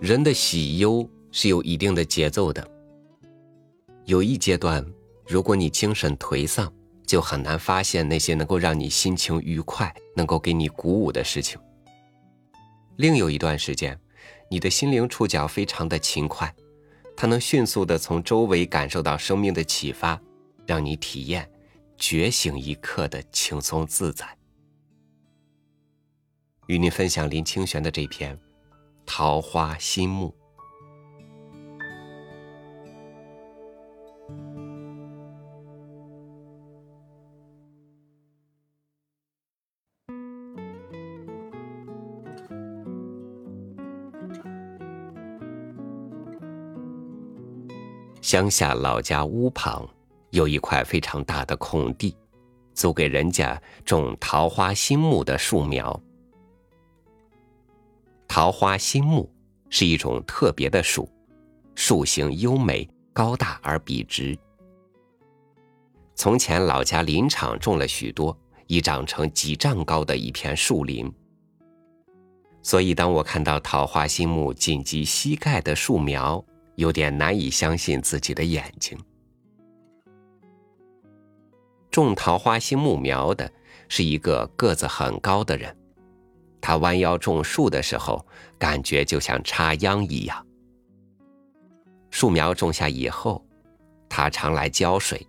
人的喜忧是有一定的节奏的。有一阶段，如果你精神颓丧，就很难发现那些能够让你心情愉快、能够给你鼓舞的事情。另有一段时间，你的心灵触角非常的勤快，它能迅速的从周围感受到生命的启发，让你体验觉醒一刻的轻松自在。与您分享林清玄的这篇《桃花心木》。乡下老家屋旁有一块非常大的空地，租给人家种桃花心木的树苗。桃花心木是一种特别的树，树形优美、高大而笔直。从前老家林场种了许多，已长成几丈高的一片树林。所以，当我看到桃花心木紧及膝盖的树苗，有点难以相信自己的眼睛。种桃花心木苗的是一个个子很高的人，他弯腰种树的时候，感觉就像插秧一样。树苗种下以后，他常来浇水。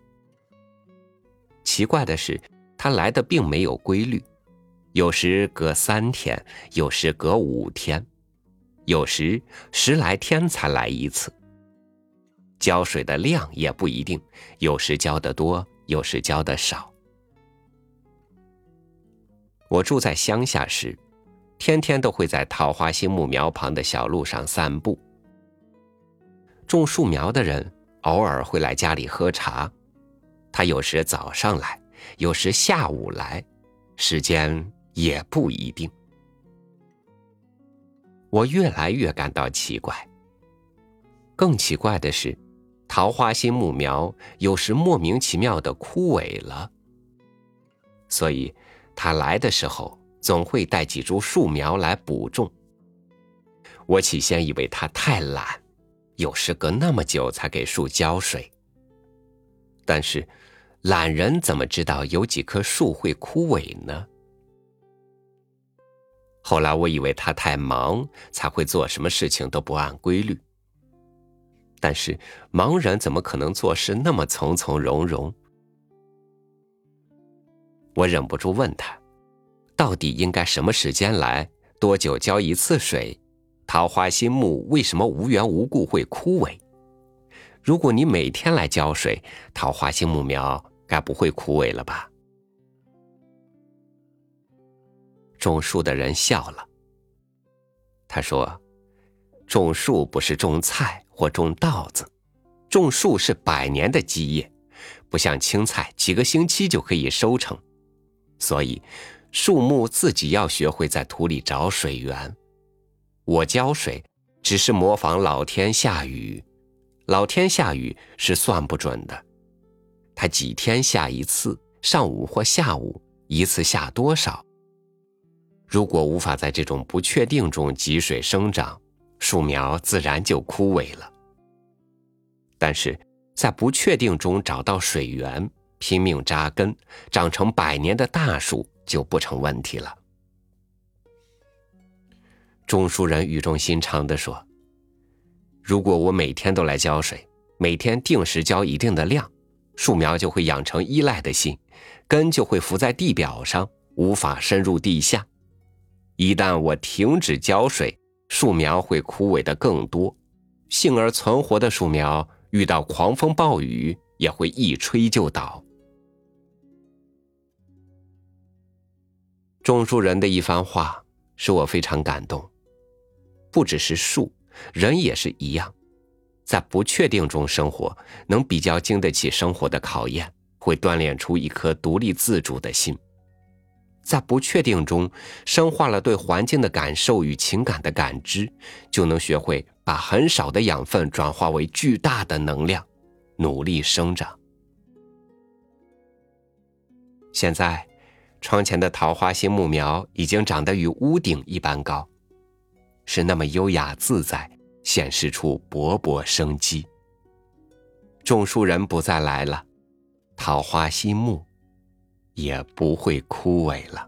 奇怪的是，他来的并没有规律，有时隔三天，有时隔五天，有时十来天才来一次。浇水的量也不一定，有时浇的多，有时浇的少。我住在乡下时，天天都会在桃花心木苗旁的小路上散步。种树苗的人偶尔会来家里喝茶，他有时早上来，有时下午来，时间也不一定。我越来越感到奇怪。更奇怪的是。桃花心木苗有时莫名其妙的枯萎了，所以他来的时候总会带几株树苗来补种。我起先以为他太懒，有时隔那么久才给树浇水。但是，懒人怎么知道有几棵树会枯萎呢？后来我以为他太忙，才会做什么事情都不按规律。但是盲人怎么可能做事那么从从容容？我忍不住问他：“到底应该什么时间来？多久浇一次水？桃花心木为什么无缘无故会枯萎？如果你每天来浇水，桃花心木苗该不会枯萎了吧？”种树的人笑了。他说：“种树不是种菜。”或种稻子，种树是百年的基业，不像青菜，几个星期就可以收成。所以，树木自己要学会在土里找水源。我浇水，只是模仿老天下雨。老天下雨是算不准的，它几天下一次，上午或下午，一次下多少？如果无法在这种不确定中积水生长。树苗自然就枯萎了，但是在不确定中找到水源，拼命扎根，长成百年的大树就不成问题了。种树人语重心长地说：“如果我每天都来浇水，每天定时浇一定的量，树苗就会养成依赖的心，根就会浮在地表上，无法深入地下。一旦我停止浇水，”树苗会枯萎的更多，幸而存活的树苗遇到狂风暴雨也会一吹就倒。种树人的一番话使我非常感动。不只是树，人也是一样，在不确定中生活，能比较经得起生活的考验，会锻炼出一颗独立自主的心。在不确定中深化了对环境的感受与情感的感知，就能学会把很少的养分转化为巨大的能量，努力生长。现在，窗前的桃花心木苗已经长得与屋顶一般高，是那么优雅自在，显示出勃勃生机。种树人不再来了，桃花心木也不会枯萎了。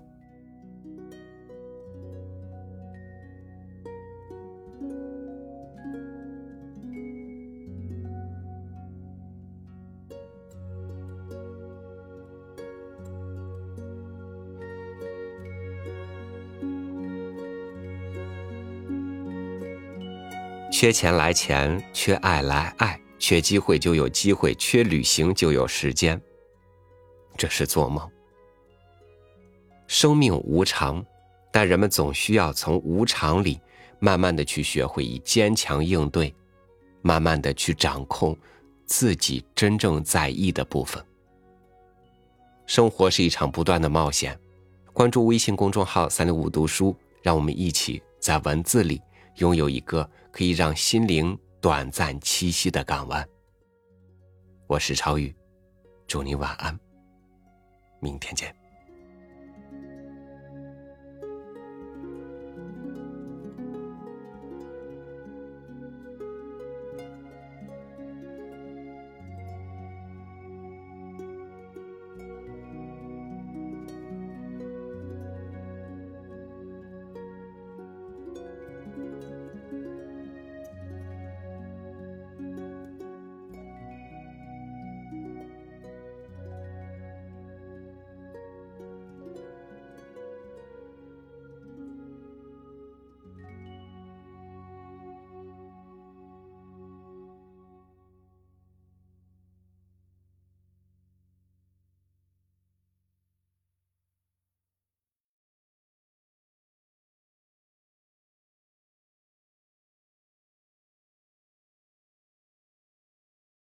缺钱来钱，缺爱来爱，缺机会就有机会，缺旅行就有时间。这是做梦。生命无常，但人们总需要从无常里，慢慢的去学会以坚强应对，慢慢的去掌控自己真正在意的部分。生活是一场不断的冒险。关注微信公众号“三六五读书”，让我们一起在文字里。拥有一个可以让心灵短暂栖息的港湾。我是超宇，祝你晚安，明天见。